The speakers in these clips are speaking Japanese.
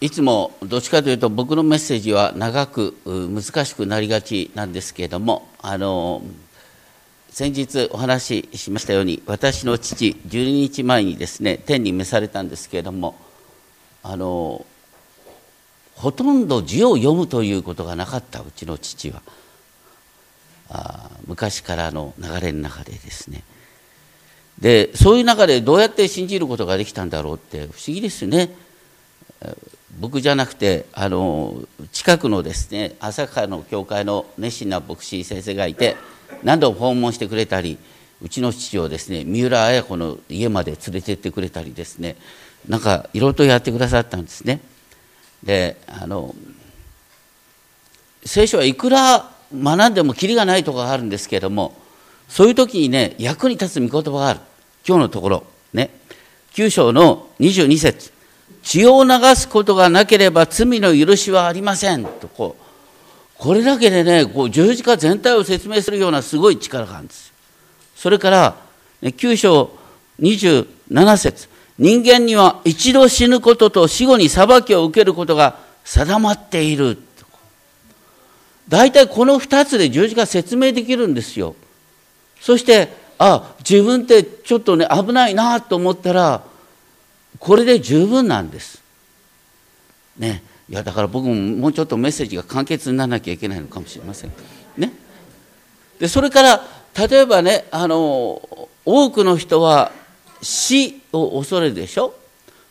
いつもどっちかというと僕のメッセージは長く難しくなりがちなんですけれどもあの先日お話ししましたように私の父12日前にですね天に召されたんですけれどもあのほとんど字を読むということがなかったうちの父は。あ昔からの流れの中でですね。でそういう中でどうやって信じることができたんだろうって不思議ですね。僕じゃなくてあの近くのですね朝霞の教会の熱心な牧師先生がいて何度も訪問してくれたりうちの父をですね三浦綾子の家まで連れてってくれたりですねなんかいろいろとやってくださったんですね。であの聖書はいくら学んでもきりがないところがあるんですけれどもそういう時にね役に立つ御言葉がある。今日のところね。9章の22節。血を流すことがなければ罪の許しはありません。とこうこれだけでねこう十字架全体を説明するようなすごい力があるんです。それから、ね、9章27節人間には一度死ぬことと死後に裁きを受けることが定まっている。大体この2つで十字架説明できるんですよ。そしてあ自分ってちょっとね危ないなと思ったらこれで十分なんです。ね、いやだから僕ももうちょっとメッセージが簡潔にならなきゃいけないのかもしれません。ね、でそれから例えばねあの多くの人は死を恐れるでしょ？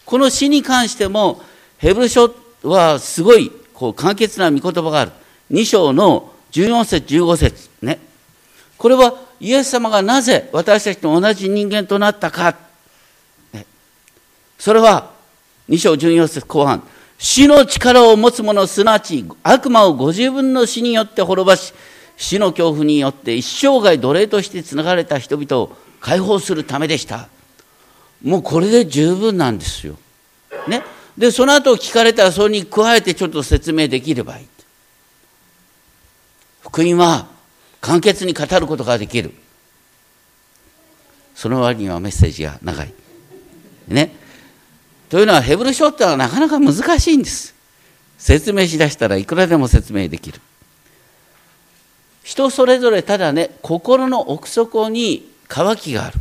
この死に関してもヘブル書はすごいこう簡潔な御言葉がある。2章の14節15節。ね。これはイエス様がなぜ私たちと同じ人間となったか。それは2章14節後半死の力を持つ者すなわち悪魔をご自分の死によって滅ばし死の恐怖によって一生涯奴隷としてつながれた人々を解放するためでしたもうこれで十分なんですよ。ね、でその後聞かれたらそれに加えてちょっと説明できればいい。福音は簡潔に語ることができる。その割にはメッセージが長い。ね？というのはヘブル書ってのはなかなか難しいんです。説明しだしたらいくらでも説明できる。人それぞれただね心の奥底に渇きがある。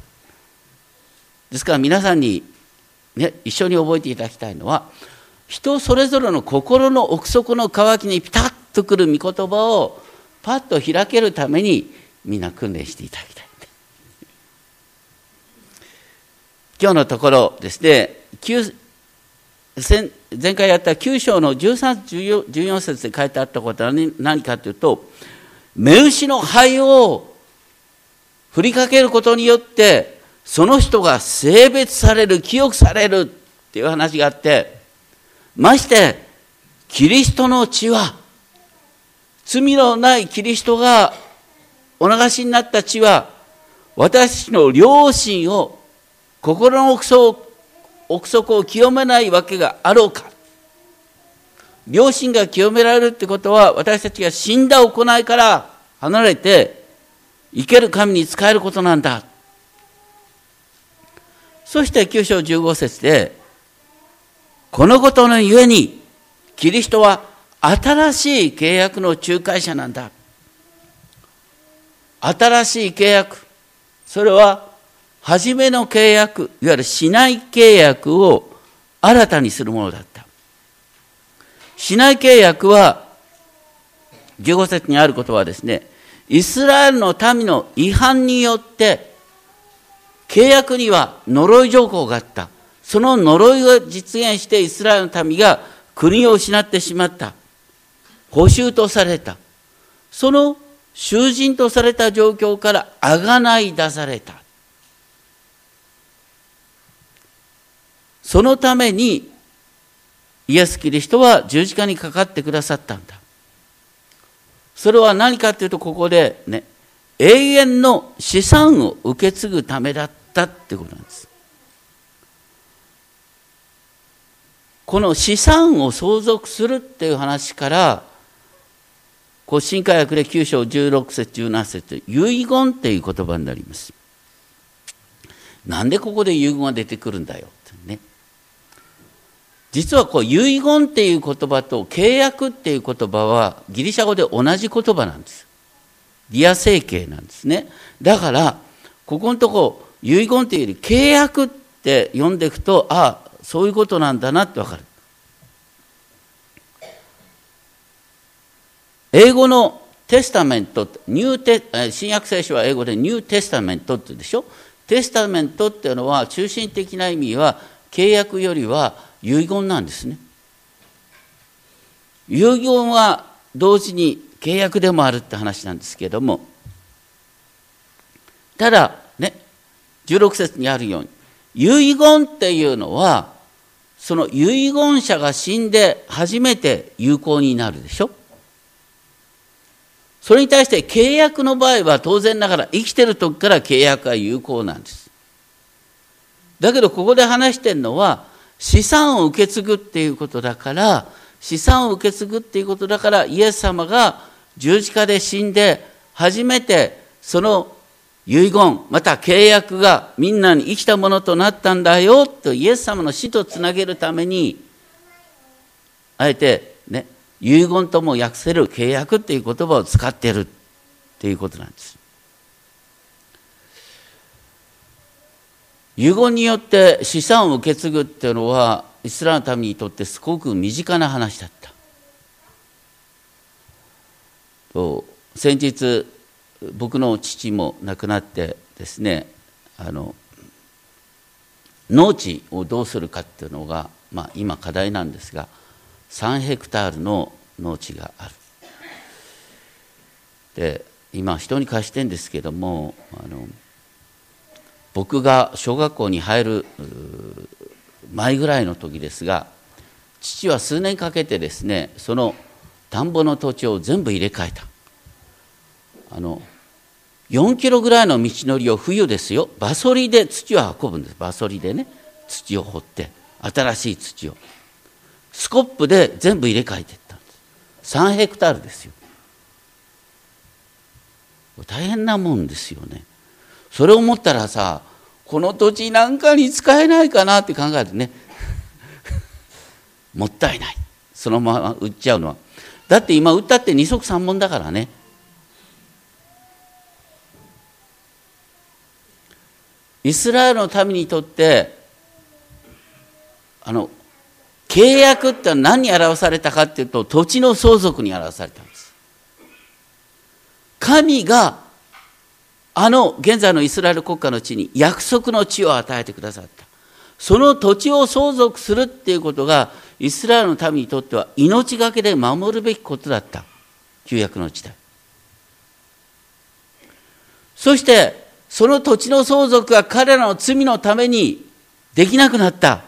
ですから皆さんに、ね、一緒に覚えていただきたいのは人それぞれの心の奥底の渇きにピタッとくる御言葉をパッと開けるためにみんな訓練していただきたい今日のところですね前回やった9章の13、14節で書いてあったことは何かというと、目牛の灰を振りかけることによって、その人が性別される、清くされるっていう話があって、まして、キリストの血は、罪のないキリストがお流しになった血は、私の良心を、心の奥底奥底を清めないわけがあろうか。良心が清められるってことは私たちが死んだ行いから離れて生ける神に仕えることなんだ。そして9章15節でこのことのゆえにキリストは新しい契約の仲介者なんだ。新しい契約。それは初めの契約、いわゆる市内契約を新たにするものだった。市内契約は、15節にあることはですね、イスラエルの民の違反によって、契約には呪い条項があった。その呪いが実現してイスラエルの民が国を失ってしまった。補修とされた。その囚人とされた状況からあがない出された。そのためにイエス・キリストは十字架にかかってくださったんだ。それは何かっていうとここでね永遠の資産を受け継ぐためだったってことなんです。この資産を相続するっていう話からこう新科学で9章16節17節遺言っていう言葉になります。なんでここで遺言が出てくるんだよ。実はこう遺言っていう言葉と契約っていう言葉はギリシャ語で同じ言葉なんです。リア整形なんですね。だからここのとこ遺言っていうより契約って読んでいくとああそういうことなんだなってわかる。英語の Testament New Te 新約聖書は英語で New Testament って言うでしょ？テスタメントっていうのは中心的な意味は契約よりは遺言なんですね遺言は同時に契約でもあるって話なんですけれどもただね16節にあるように遺言っていうのはその遺言者が死んで初めて有効になるでしょそれに対して契約の場合は当然ながら生きてる時から契約は有効なんです。だけどここで話してるのは資産を受け継ぐっていうことだから資産を受け継ぐっていうことだからイエス様が十字架で死んで初めてその遺言また契約がみんなに生きたものとなったんだよとイエス様の死とつなげるためにあえてね遺言とも訳せる契約っていう言葉を使ってるっていうことなんです。遺言によって資産を受け継ぐっていうのはイスラムの民にとってすごく身近な話だった。先日僕の父も亡くなってですねあの農地をどうするかっていうのが、まあ、今課題なんですが3ヘクタールの農地がある。で今人に貸してんですけどもあの僕が小学校に入る前ぐらいの時ですが父は数年かけてですねその田んぼの土地を全部入れ替えた。あの4キロぐらいの道のりを冬ですよ。バソリで土を運ぶんです。バソリでね土を掘って新しい土を。スコップで全部入れ替えていったんです。3ヘクタールですよ。大変なもんですよね。それを思ったらさこの土地なんかに使えないかなって考えるね。もったいない。そのまま売っちゃうのは。だって今売ったって二足三本だからね。イスラエルの民にとってあの契約って何に表されたかっていうと土地の相続に表されたんです。神があの現在のイスラエル国家の地に約束の地を与えてくださった。その土地を相続するっていうことがイスラエルの民にとっては命がけで守るべきことだった。旧約の時代。そしてその土地の相続が彼らの罪のためにできなくなった。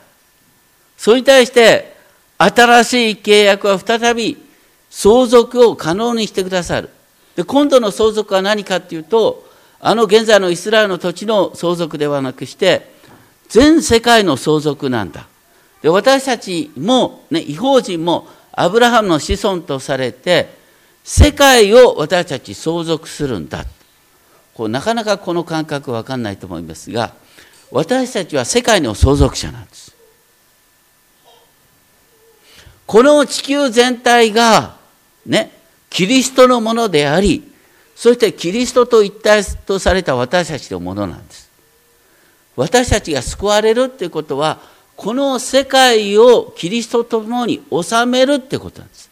それに対して、新しい契約は再び相続を可能にしてくださる。で今度の相続は何かっていうと、あの現在のイスラエルの土地の相続ではなくして、全世界の相続なんだ。で私たちも、ね、違法人もアブラハムの子孫とされて、世界を私たち相続するんだ。こうなかなかこの感覚わかんないと思いますが、私たちは世界の相続者なんです。この地球全体が、ね、キリストのものであり、そしてキリストと一体とされた私たちのものなんです。私たちが救われるっていうことは、この世界をキリストと共に治めるってことなんです。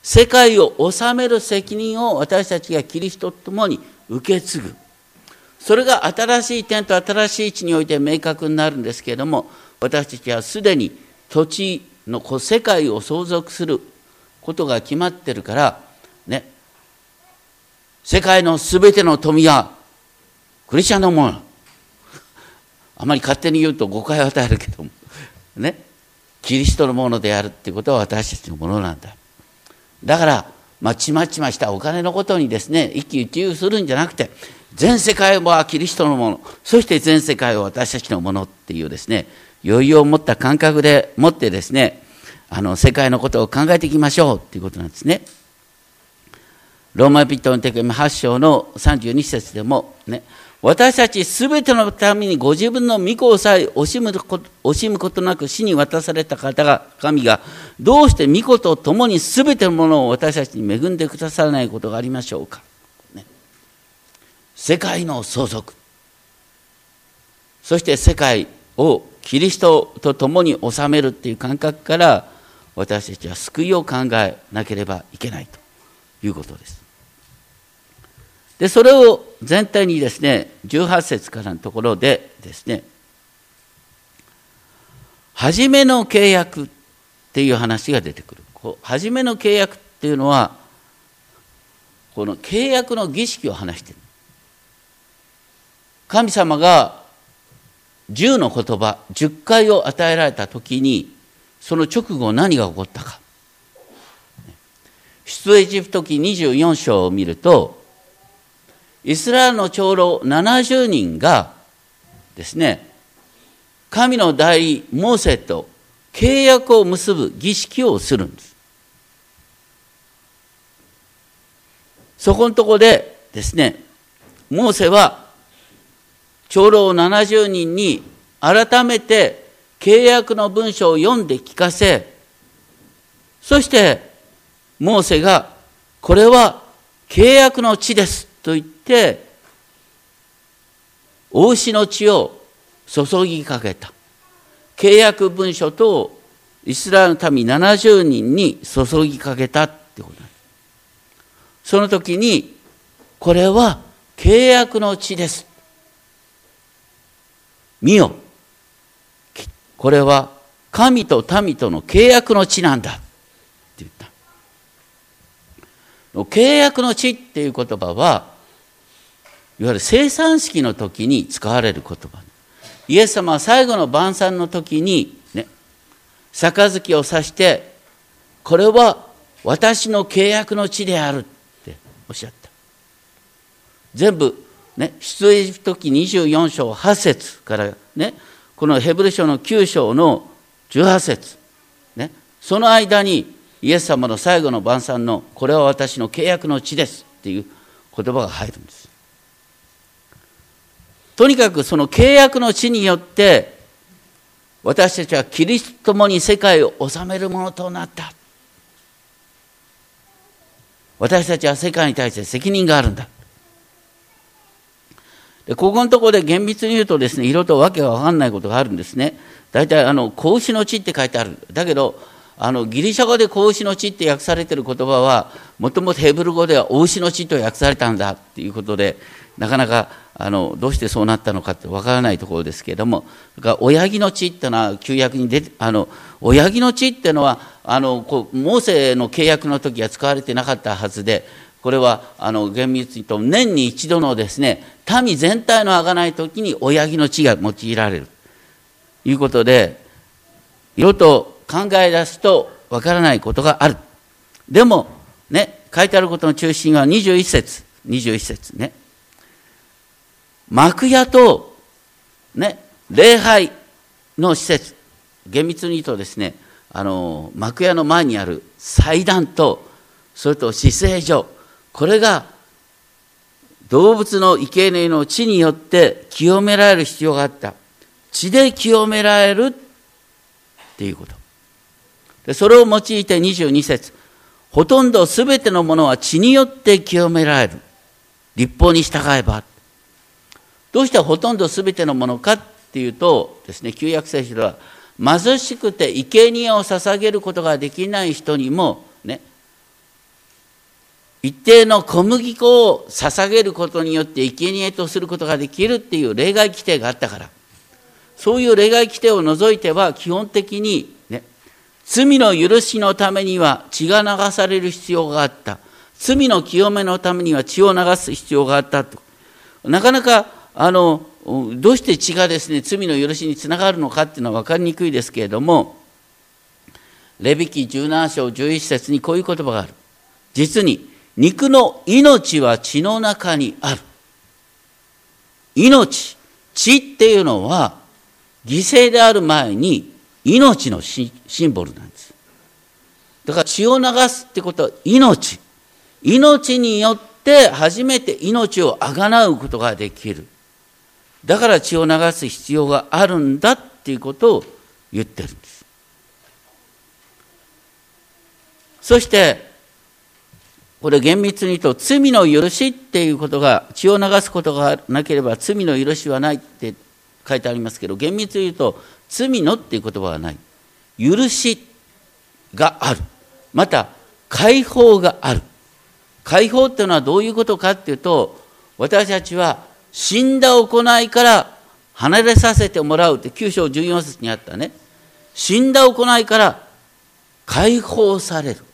世界を治める責任を私たちがキリストと共に受け継ぐ。それが新しい点と新しい地において明確になるんですけれども、私たちはすでに土地の世界を相続することが決まってるからね世界のすべての富はクリスチャンのもの。あまり勝手に言うと誤解を与えるけども。ね。キリストのものであるってことは私たちのものなんだ。だからまちまちましたお金のことにですね一喜一憂するんじゃなくて全世界はキリストのもの。そして全世界は私たちのものっていうですね余裕を持った感覚でもってですねあの世界のことを考えていきましょうっていうことなんですね。ローマピットの手紙8章の32節でもね私たちすべてのためにご自分の御子をさえ惜しむこと惜しむことなく死に渡された方が、神が、どうして御子と共にすべてのものを私たちに恵んでくださらないことがありましょうか。ね、世界の相続。そして世界をキリストと共に治めるっていう感覚から私たちは救いを考えなければいけないということです。でそれを全体にですね18節からのところでですね初めの契約っていう話が出てくる。こう初めの契約っていうのはこの契約の儀式を話してる。神様が10の言葉10回を与えられた時にその直後何が起こったか。出エジプト記24章を見るとイスラエルの長老70人がですね、神の代理モーセと契約を結ぶ儀式をするんです。そこのとこでですね、モーセは長老70人に改めて契約の文書を読んで聞かせ、そしてモーセがこれは契約の地ですと言ってお牛の血を注ぎかけた。契約文書とイスラエルの民70人に注ぎかけたってことその時にこれは契約の地です。見よ。これは神と民との契約の地なんだ。って言った。契約の地っていう言葉はいわゆる生産式の時に使われる言葉。イエス様は最後の晩餐の時にね杯を指してこれは私の契約の地であるっておっしゃった。全部ね出エジプト記24章8節からねこのヘブル書の9章の18節。ねその間にイエス様の最後の晩餐のこれは私の契約の地ですっていう言葉が入るんです。とにかくその契約の地によって私たちはキリストと共に世界を治めるものとなった。私たちは世界に対して責任があるんだ。でここのところで厳密に言うとですね色とわけが分かんないことがあるんですね。大体あの子牛の地って書いてある。だけどあのギリシャ語で子牛の地って訳されてる言葉はもともとヘブル語ではお牛の地と訳されたんだっていうことでなかなかあのどうしてそうなったのかってわからないところですけれども親木の地っていうのは旧約に出てあの親木の地っていうのはあのこうモーセの契約の時は使われてなかったはずでこれはあの厳密に言うと年に一度のですね民全体のあがない時に親木の地が用いられる。ということで色と考え出すとわからないことがある。でもね書いてあることの中心は21節。21節ね。幕屋と、ね、礼拝の施設、厳密に言うとですね、あの、幕屋の前にある祭壇と、それと死聖所、これが動物の生贄の地によって清められる必要があった。血で清められるっていうこと。でそれを用いて22節ほとんど全てのものは血によって清められる。立法に従えば。どうしてほとんど全てのものかっていうとですね旧約聖書では貧しくて生贄を捧げることができない人にもね一定の小麦粉を捧げることによって生贄とすることができるっていう例外規定があったから。そういう例外規定を除いては基本的にね罪の許しのためには血が流される必要があった。罪の清めのためには血を流す必要があったと。なかなかあのどうして血がですね罪の許しにつながるのかっていうのは分かりにくいですけれどもレビキ17章11節にこういう言葉がある。実に肉の命は血の中にある。命血っていうのは犠牲である前に命のシンボルなんです。だから血を流すってことは命。命によって初めて命をあがなうことができる。だから血を流す必要があるんだっていうことを言ってるんです。そしてこれ厳密に言うと罪の許しっていうことが血を流すことがなければ罪の許しはないって書いてありますけど厳密に言うと罪のっていう言葉はない。許しがある。また解放がある。解放っていうのはどういうことかっていうと私たちは死んだ行いから離れさせてもらうって9章14節にあったね死んだ行いから解放される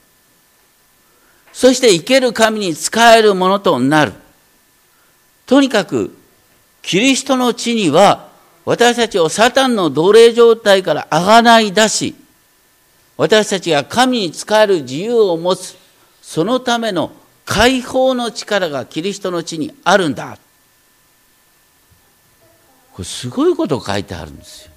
そして生ける神に仕えるものとなる。とにかく、キリストの地には、私たちをサタンの奴隷状態からあがない出し、私たちが神に仕える自由を持つ、そのための解放の力がキリストの地にあるんだ。これすごいこと書いてあるんですよ。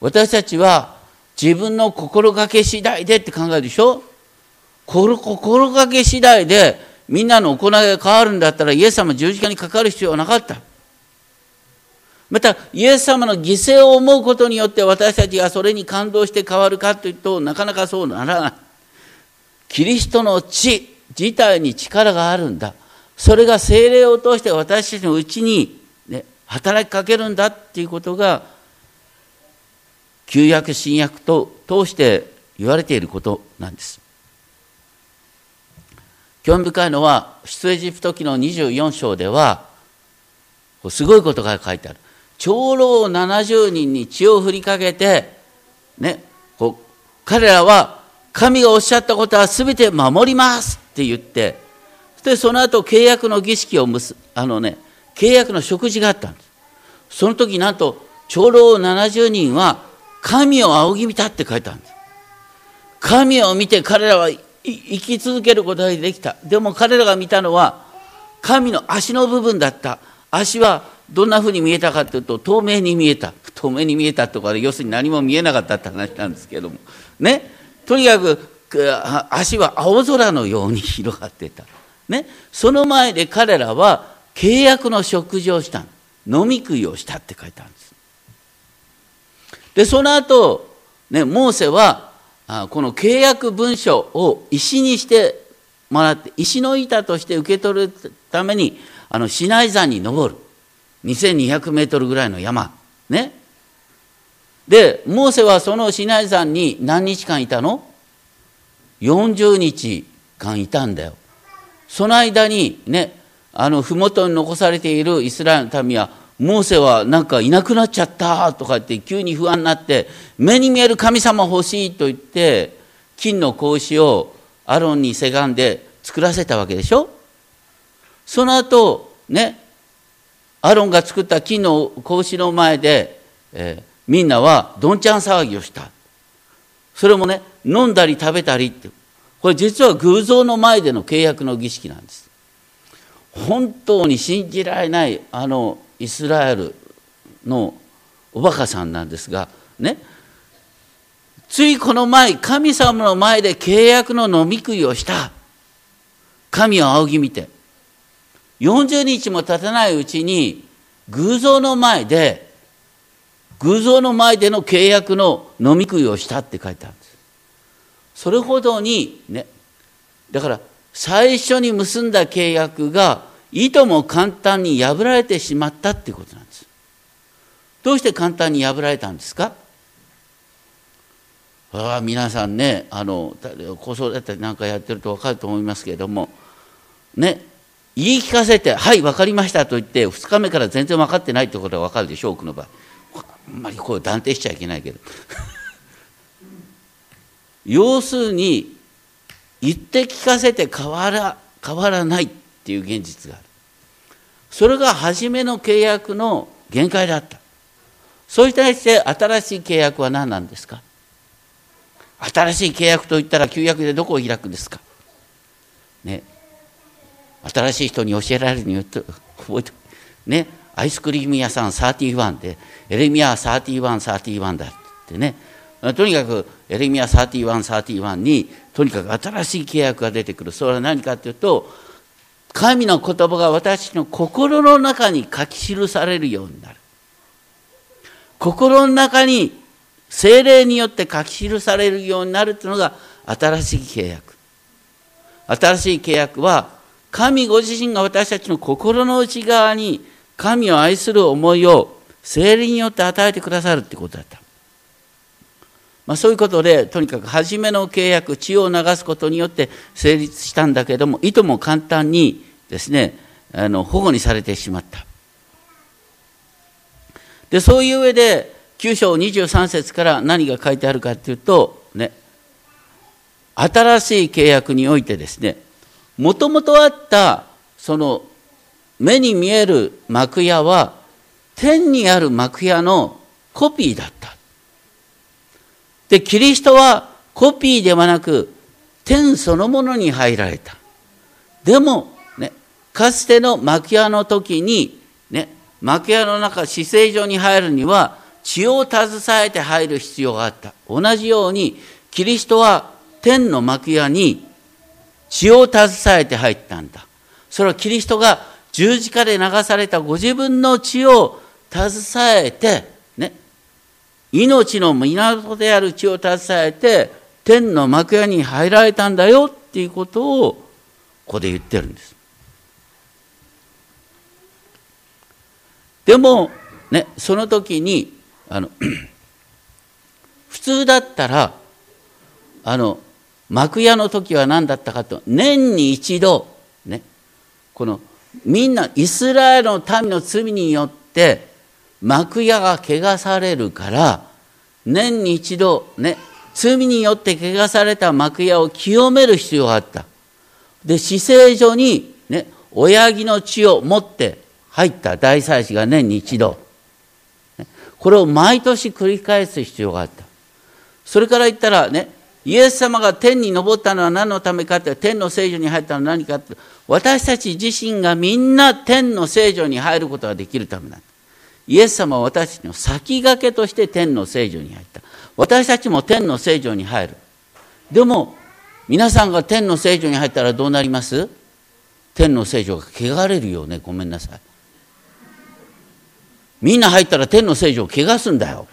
私たちは自分の心がけ次第でって考えるでしょ？心がけ次第でみんなの行いが変わるんだったらイエス様十字架にかかる必要はなかった。また、イエス様の犠牲を思うことによって私たちがそれに感動して変わるかというとなかなかそうならない。キリストの血自体に力があるんだ。それが精霊を通して私たちのうちに、働きかけるんだっていうことが旧約新約と通して言われていることなんです。興味深いのは出エジプト記の24章ではすごいことが書いてある長老70人に血を振りかけてねこう彼らは神がおっしゃったことは全て守りますって言ってでその後契約の儀式をむすあのね契約の食事があったんです。その時なんと長老70人は神を仰ぎ見たって書いてあるんです。神を見て彼らは生き続けることができた。でも彼らが見たのは神の足の部分だった。足はどんなふうに見えたかというと透明に見えた。透明に見えたとか要するに何も見えなかったって話なんですけども。ね。とにかく足は青空のように広がってた、ね、その前で彼らは契約の食事をした飲み食いをしたって書いてあるんです。でその後ねモーセはこの契約文書を石にしてもらって石の板として受け取るためにあのシナイ山に登る。2200メートルぐらいの山。ね。でモーセはそのシナイ山に何日間いたの ?40 日間いたんだよ。その間にねあの麓に残されているイスラエルの民はモーセはなんかいなくなっちゃったとかって急に不安になって目に見える神様欲しいと言って金の格子をアロンにせがんで作らせたわけでしょ？その後ねアロンが作った金の格子の前で、えー、みんなはどんちゃん騒ぎをした。それもね飲んだり食べたりって。これ実は偶像の前での契約の儀式なんです。本当に信じられないあのイスラエルのおバカさんなんですがね。ついこの前神様の前で契約の飲み食いをした。神を仰ぎ見て。40日も経たないうちに偶像の前で偶像の前での契約の飲み食いをしたって書いてあるんです。それほどにね。だから最初に結んだ契約がいとも簡単に破られてしまったっていうことなんです。どうして簡単に破られたんですか？あ皆さんねあの子育てなんかやってると分かると思いますけれどもね言い聞かせて「はい分かりました」と言って2日目から全然分かってないってことは分かるでしょう多くの場合。あんまりこう断定しちゃいけないけど。要するに言って聞かせて変わら変わらないっていう現実がある。それが初めの契約の限界だった。それに対して新しい契約は何なんですか？新しい契約といったら旧約でどこを開くんですか？ね。新しい人に教えられるによって覚えてね。アイスクリーム屋さん31でエレミア3131 31だってね。とにかくエレミア3131にとにかく新しい契約が出てくるそれは何かというと神の言葉が私の心の中に書き記されるようになる。心の中に精霊によって書き記されるようになるというのが新しい契約。新しい契約は神ご自身が私たちの心の内側に神を愛する思いを精霊によって与えてくださるってことだった。まあ、そういうことでとにかく初めの契約血を流すことによって成立したんだけどもいとも簡単にですねあの保護にされてしまった。でそういう上で9章23節から何が書いてあるかっていうとね新しい契約においてですねもともとあったその目に見える幕屋は天にある幕屋のコピーだった。で、キリストはコピーではなく、天そのものに入られた。でも、ね、かつての幕屋の時に、ね、幕屋の中、死聖所に入るには、血を携えて入る必要があった。同じように、キリストは天の幕屋に血を携えて入ったんだ。それはキリストが十字架で流されたご自分の血を携えて、命の源である血を携えて天の幕屋に入られたんだよっていうことをここで言ってるんです。でもねその時にあの 普通だったらあの幕屋の時は何だったかと年に一度ねこのみんなイスラエルの民の罪によって幕屋が汚されるから年に一度ね罪によって汚された幕屋を清める必要があった。で死聖所にね親木の血を持って入った大祭司が年に一度。これを毎年繰り返す必要があった。それから言ったらねイエス様が天に昇ったのは何のためかって天の聖女に入ったのは何かって私たち自身がみんな天の聖女に入ることができるためなんだ。イエス様は私たちの先駆けとして天の聖女に入った。私たちも天の聖女に入る。でも、皆さんが天の聖女に入ったらどうなります？天の聖女が汚れるよね。ごめんなさい。みんな入ったら天の聖女を汚すんだよ。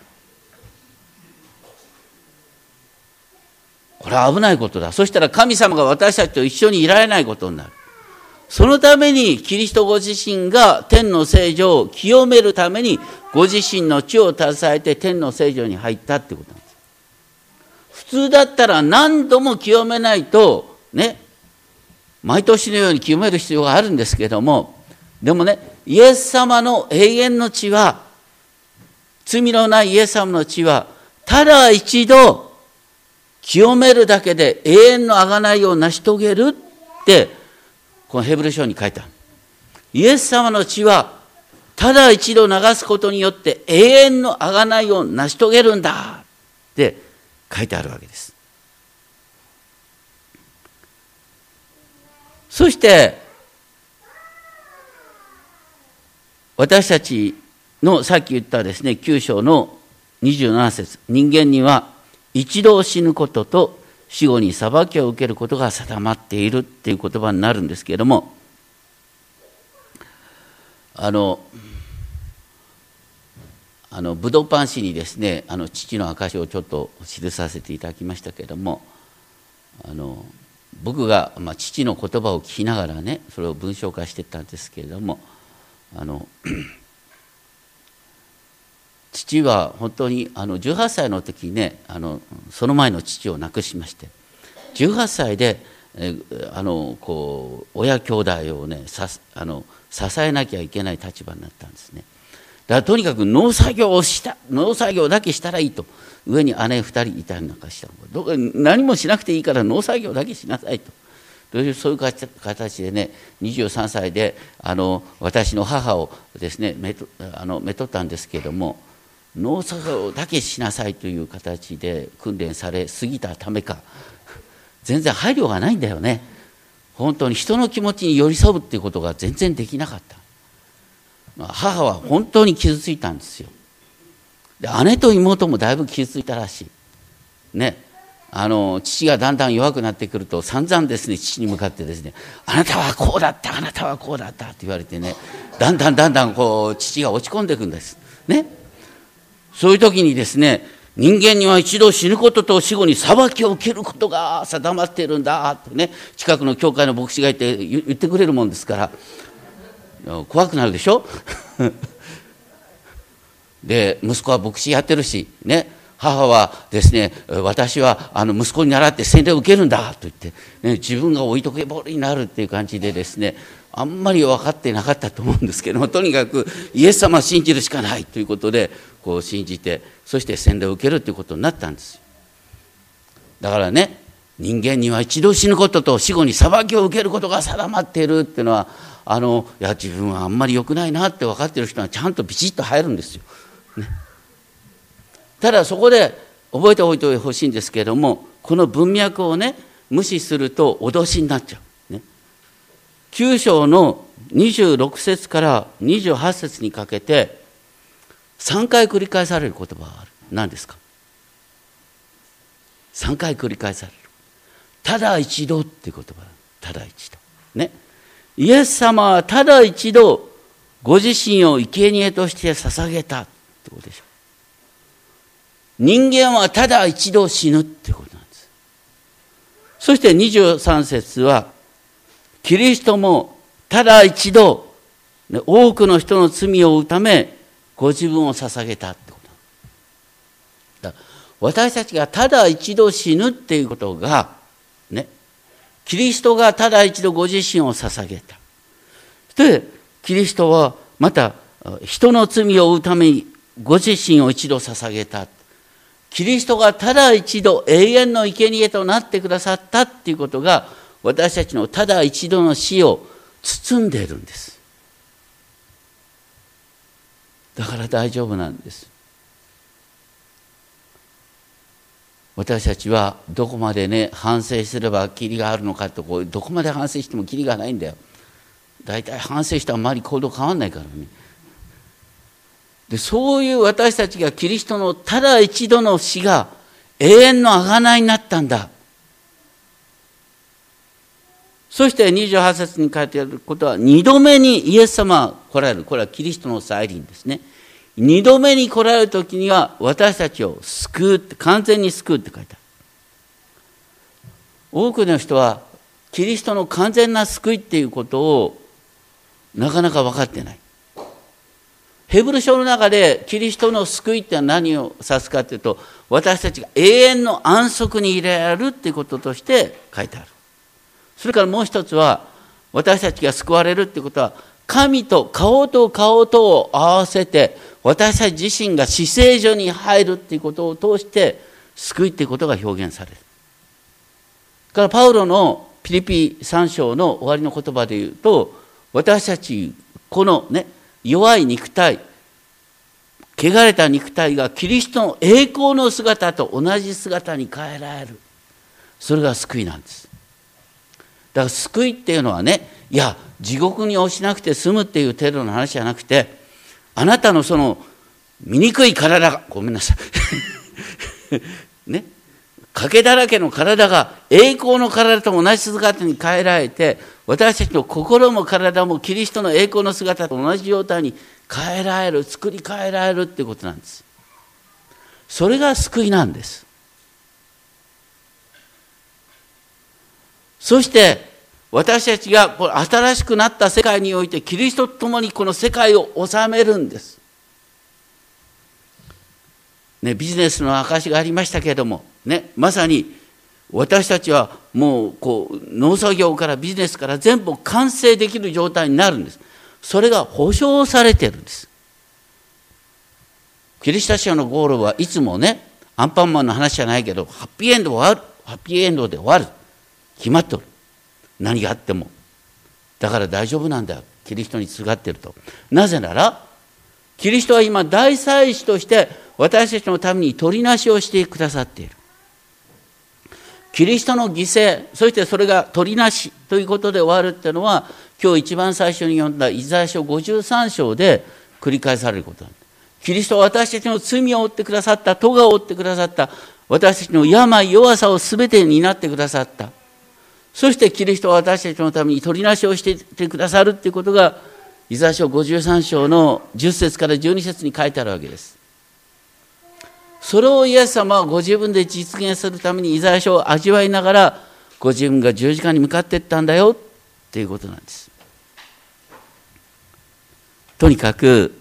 これは危ないことだ。そしたら神様が私たちと一緒にいられないことになる。そのためにキリストご自身が天の聖女を清めるためにご自身の血を携えて天の聖女に入ったってことなんです。普通だったら何度も清めないとね毎年のように清める必要があるんですけどもでもねイエス様の永遠の血は罪のないイエス様の血はただ一度清めるだけで永遠の贖いを成し遂げるってこのヘブル書に書いた。イエス様の血は、ただ一度流すことによって永遠の贖いを成し遂げるんだって書いてあるわけです。そして、私たちのさっき言ったですね、9章の27節人間には一度死ぬことと死後に裁きを受けることが定まっているっていう言葉になるんですけれどもあのあの武道パン紙にですねあの父の証をちょっと記させていただきましたけれどもあの僕が、まあ、父の言葉を聞きながらねそれを文章化してたんですけれどもあの父は本当にあの18歳の時にねあのその前の父を亡くしまして18歳でえあのこう親兄弟をねあの支えなきゃいけない立場になったんですね。だからとにかく農作業をした農作業だけしたらいいと上に姉2人いたりなんかしたど何もしなくていいから農作業だけしなさいと。そういう形でね23歳であの私の母をですねめとあのめとったんですけれども農作業だけしなさいという形で訓練されすぎたためか 全然配慮がないんだよね。本当に人の気持ちに寄り添うっていうことが全然できなかった。母は本当に傷ついたんですよ。で姉と妹もだいぶ傷ついたらしい。ね。あの父がだんだん弱くなってくると散々ですね父に向かってですね「あなたはこうだったあなたはこうだった」って言われてねだんだんだんだんこう父が落ち込んでいくんです。ね。そういう時にですね人間には一度死ぬことと死後に裁きを受けることが定まっているんだってね近くの教会の牧師がいて言ってくれるもんですから。怖くなるでしょ？で息子は牧師やってるしね母はですね私はあの息子に習って洗礼を受けるんだと言って、ね、自分が置いとけぼりになるっていう感じでですねあんまり分かってなかったと思うんですけども とにかくイエス様を信じるしかないということでこう信じてそして洗礼を受けるということになったんですだからね人間には一度死ぬことと死後に裁きを受けることが定まっているっていうのはあのいや自分はあんまり良くないなって分かっている人はちゃんとビチッと入るんですよ。ねただそこで覚えておいてほしいんですけれどもこの文脈をね無視すると脅しになっちゃう。ね、9章の26節から28節にかけて3回繰り返される言葉がある。何ですか ?3 回繰り返される。ただ一度っていう言葉。ただ一度。ね。イエス様はただ一度ご自身を生贄として捧げたってことでしょ。人間はただ一度死ぬってことなんです。そして23節は、キリストもただ一度、多くの人の罪を負うため、ご自分を捧げたってことだ私たちがただ一度死ぬっていうことが、ね、キリストがただ一度ご自身を捧げた。で、キリストはまた人の罪を負うためにご自身を一度捧げた。キリストがただ一度永遠の生贄となってくださったっていうことが私たちのただ一度の死を包んでいるんです。だから大丈夫なんです。私たちはどこまでね反省すればキリがあるのかとこうどこまで反省してもキリがないんだよ。大体反省したらあまり行動変わんないからね。でそういう私たちがキリストのただ一度の死が永遠の贖いになったんだ。そして28節に書いてあることは、二度目にイエス様が来られる。これはキリストの再臨ですね。二度目に来られる時には私たちを救うって、完全に救うって書いてある。多くの人はキリストの完全な救いっていうことをなかなか分かってない。ヘブル書の中でキリストの救いって何を指すかというと私たちが永遠の安息に入れられるっていうこととして書いてあるそれからもう一つは私たちが救われるってことは神と顔と顔とを合わせて私たち自身が死聖所に入るっていうことを通して救いっていうことが表現される。からパウロのピリピ3章の終わりの言葉で言うと私たちこのね弱い肉体汚れた肉体がキリストの栄光の姿と同じ姿に変えられる。それが救いなんです。だから救いっていうのはねいや地獄に落ちなくて済むっていう程度の話じゃなくてあなたのその醜い体がごめんなさい。ね。賭けだらけの体が栄光の体と同じ姿に変えられて私たちの心も体もキリストの栄光の姿と同じ状態に変えられる作り変えられるっていうことなんです。それが救いなんです。そして私たちが新しくなった世界においてキリストと共にこの世界を治めるんです、ね、ビジネスの証がありましたけれども、ね、まさに私たちはもうこう農作業からビジネスから全部完成できる状態になるんです。それが保証されてるんです。キリシタ者のゴールはいつもねアンパンマンの話じゃないけどハッピーエンド終わる。ハッピーエンドで終わる。決まっとる。何があっても。だから大丈夫なんだキリストにすがってると。なぜならキリストは今大祭司として私たちのために取りなしをしてくださっている。キリストの犠牲そしてそれが取りなしということで終わるっていうのは今日一番最初に読んだイザヤ書53章で繰り返されることなんキリストは私たちの罪を負ってくださった、咎を負ってくださった、私たちの病弱さを全て担ってくださった。そしてキリストは私たちのために取りなしをしててくださるということがイザヤ書53章の10節から12節に書いてあるわけです。それをイエス様はご自分で実現するためにイザヤ書を味わいながらご自分が十字架に向かっていったんだよっていうことなんです。とにかく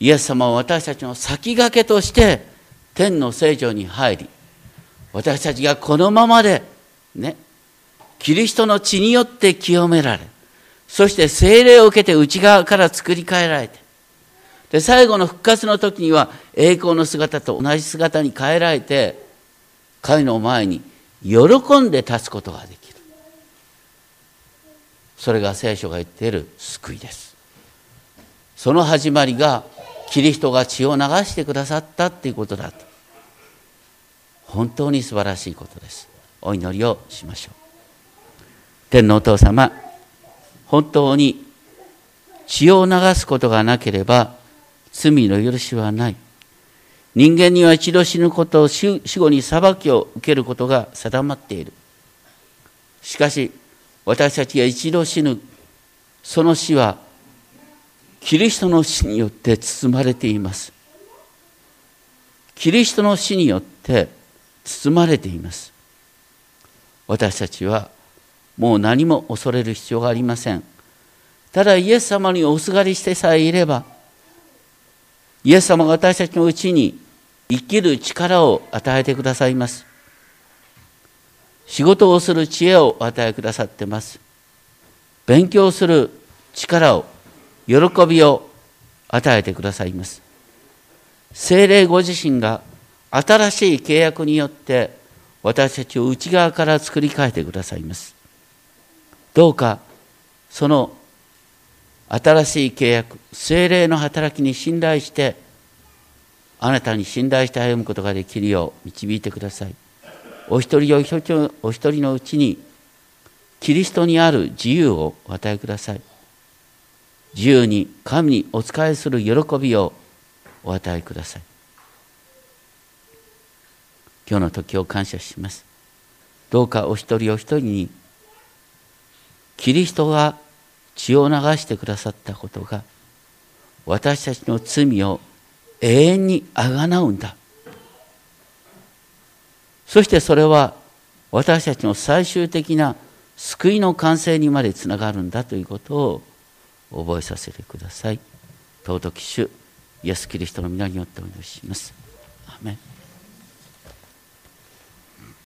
イエス様は私たちの先駆けとして天の聖女に入り私たちがこのままでねキリストの血によって清められそして精霊を受けて内側から作り変えられてで最後の復活の時には栄光の姿と同じ姿に変えられて彼の前に喜んで立つことができる。それが聖書が言っている救いです。その始まりがキリストが血を流してくださったっていうことだと。本当に素晴らしいことです。お祈りをしましょう。天のお父様本当に血を流すことがなければ罪の許しはない。人間には一度死ぬことを死後に裁きを受けることが定まっている。しかし私たちが一度死ぬその死はキリストの死によって包まれています。キリストの死によって包まれています。私たちはもう何も恐れる必要がありません。ただイエス様におすがりしてさえいればイエス様が私たちのうちに生きる力を与えてくださいます。仕事をする知恵を与えくださってます。勉強する力を喜びを与えてくださいます。精霊ご自身が新しい契約によって私たちを内側から作り変えてくださいます。どうかその新しい契約精霊の働きに信頼してあなたに信頼して歩むことができるよう導いてください。お一人お一人お一人のうちにキリストにある自由をお与えください。自由に神にお仕えする喜びをお与えください。今日の時を感謝します。どうかお一人お一人にキリストが血を流してくださったことが私たちの罪を永遠にあがなうんだ。そしてそれは私たちの最終的な救いの完成にまでつながるんだということを覚えさせてください。尊き主イエス・キリストの皆によってお祈りします。アメ